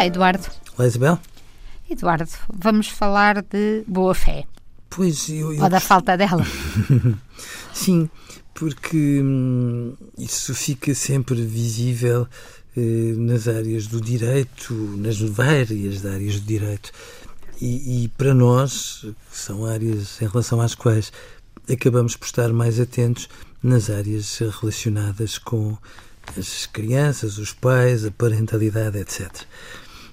Olá, Eduardo. Olá, Isabel. Eduardo, vamos falar de boa fé. Pois, eu, eu... Ou da falta dela. Sim, porque hum, isso fica sempre visível eh, nas áreas do direito, nas várias áreas do direito. E, e, para nós, que são áreas em relação às quais acabamos por estar mais atentos nas áreas relacionadas com as crianças, os pais, a parentalidade, etc.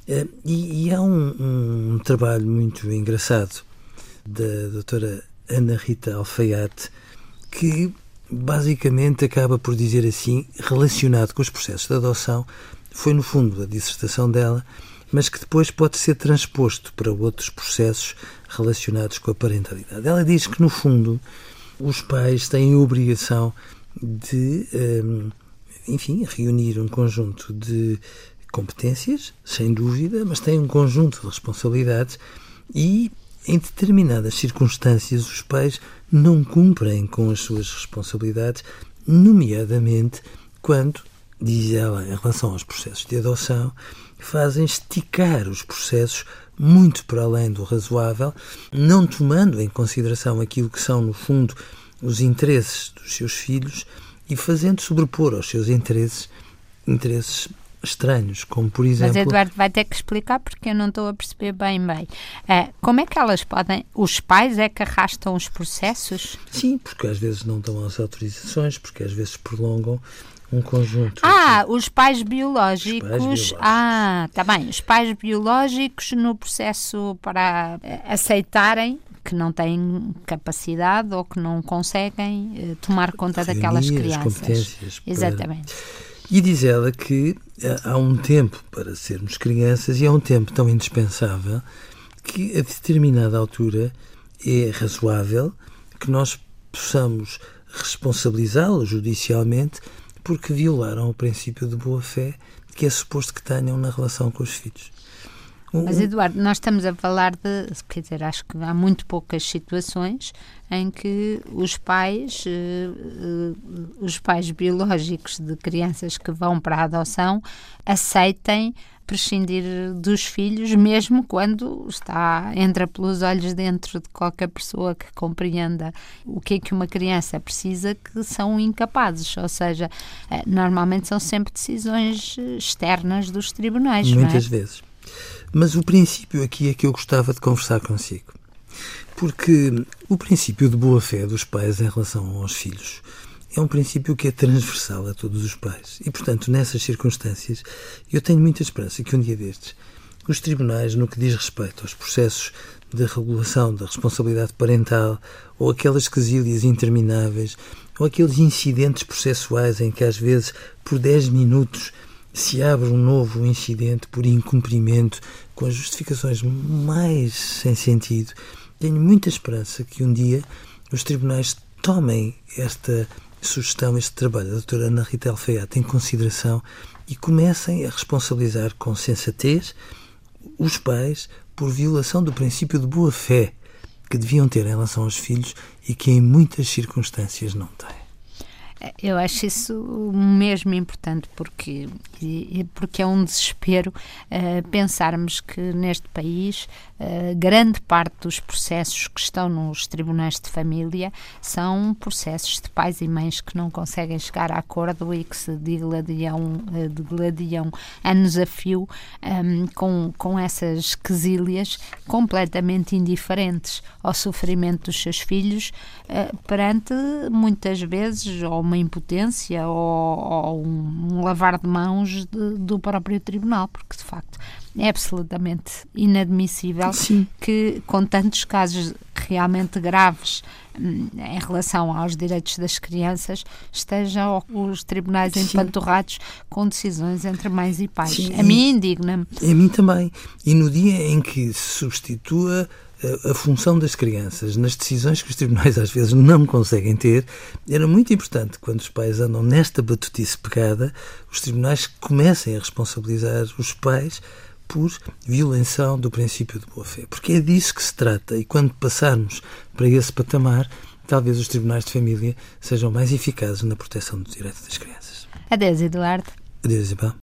Eh, e, e há um, um, trabalho muito engraçado da doutora Ana Rita Alfaiate que basicamente acaba por dizer assim, relacionado com os processos de adoção, foi no fundo a dissertação dela, mas que depois pode ser transposto para outros processos relacionados com a parentalidade. Ela diz que, no fundo, os pais têm a obrigação de, hum, enfim, reunir um conjunto de competências, sem dúvida, mas têm um conjunto de responsabilidades e, em determinadas circunstâncias, os pais não cumprem com as suas responsabilidades, nomeadamente quando, diz ela, em relação aos processos de adoção, fazem esticar os processos muito para além do razoável, não tomando em consideração aquilo que são, no fundo, os interesses dos seus filhos e fazendo sobrepor aos seus interesses interesses estranhos, como por exemplo. Mas Eduardo vai ter que explicar porque eu não estou a perceber bem bem. Uh, como é que elas podem. Os pais é que arrastam os processos? Sim, porque às vezes não dão as autorizações, porque às vezes prolongam um conjunto. Ah, os pais biológicos. Os pais biológicos. Ah, está bem. Os pais biológicos no processo para aceitarem que não têm capacidade ou que não conseguem uh, tomar conta Reunir daquelas crianças. Exatamente. E diz ela que eh, há um tempo para sermos crianças e há um tempo tão indispensável que a determinada altura é razoável que nós possamos responsabilizá-los judicialmente porque violaram o princípio de boa-fé que é suposto que tenham na relação com os filhos. Mas, Eduardo, nós estamos a falar de. Quer dizer, acho que há muito poucas situações em que os pais, uh, uh, os pais biológicos de crianças que vão para a adoção, aceitem prescindir dos filhos, mesmo quando está entra pelos olhos dentro de qualquer pessoa que compreenda o que é que uma criança precisa, que são incapazes. Ou seja, uh, normalmente são sempre decisões externas dos tribunais. Muitas é? vezes. Mas o princípio aqui é que eu gostava de conversar consigo. Porque o princípio de boa-fé dos pais em relação aos filhos é um princípio que é transversal a todos os pais. E, portanto, nessas circunstâncias, eu tenho muita esperança que um dia destes os tribunais, no que diz respeito aos processos de regulação da responsabilidade parental, ou aquelas quesílias intermináveis, ou aqueles incidentes processuais em que, às vezes, por 10 minutos, se abre um novo incidente por incumprimento, com as justificações mais sem sentido, tenho muita esperança que um dia os tribunais tomem esta sugestão, este trabalho da doutora Ana Rita Alfeiate em consideração e comecem a responsabilizar com sensatez os pais por violação do princípio de boa-fé que deviam ter em relação aos filhos e que em muitas circunstâncias não têm. Eu acho isso mesmo importante porque, porque é um desespero uh, pensarmos que neste país uh, grande parte dos processos que estão nos tribunais de família são processos de pais e mães que não conseguem chegar a acordo e que se digladiam, uh, digladiam anos a fio um, com, com essas quesílias completamente indiferentes ao sofrimento dos seus filhos perante muitas vezes ou uma impotência ou, ou um, um, lavar de mãos de, do próprio tribunal, porque de facto é absolutamente inadmissível Sim. que, com tantos casos realmente graves hum, em relação aos direitos das crianças, estejam os tribunais Sim. empanturrados com decisões entre mães e pais. Sim, a mim indigna-me. A mim também. E no dia em que se substitua a, função das crianças nas decisões que os tribunais às vezes não conseguem ter, era muito importante quando os pais andam nesta batutice pegada, os tribunais comecem a responsabilizar os pais por violação do princípio de boa-fé. Porque é disso que se trata e quando passarmos para esse patamar, talvez os tribunais de família sejam mais eficazes na proteção do direito das crianças. Adeus, Eduardo. Adeus, Isabel.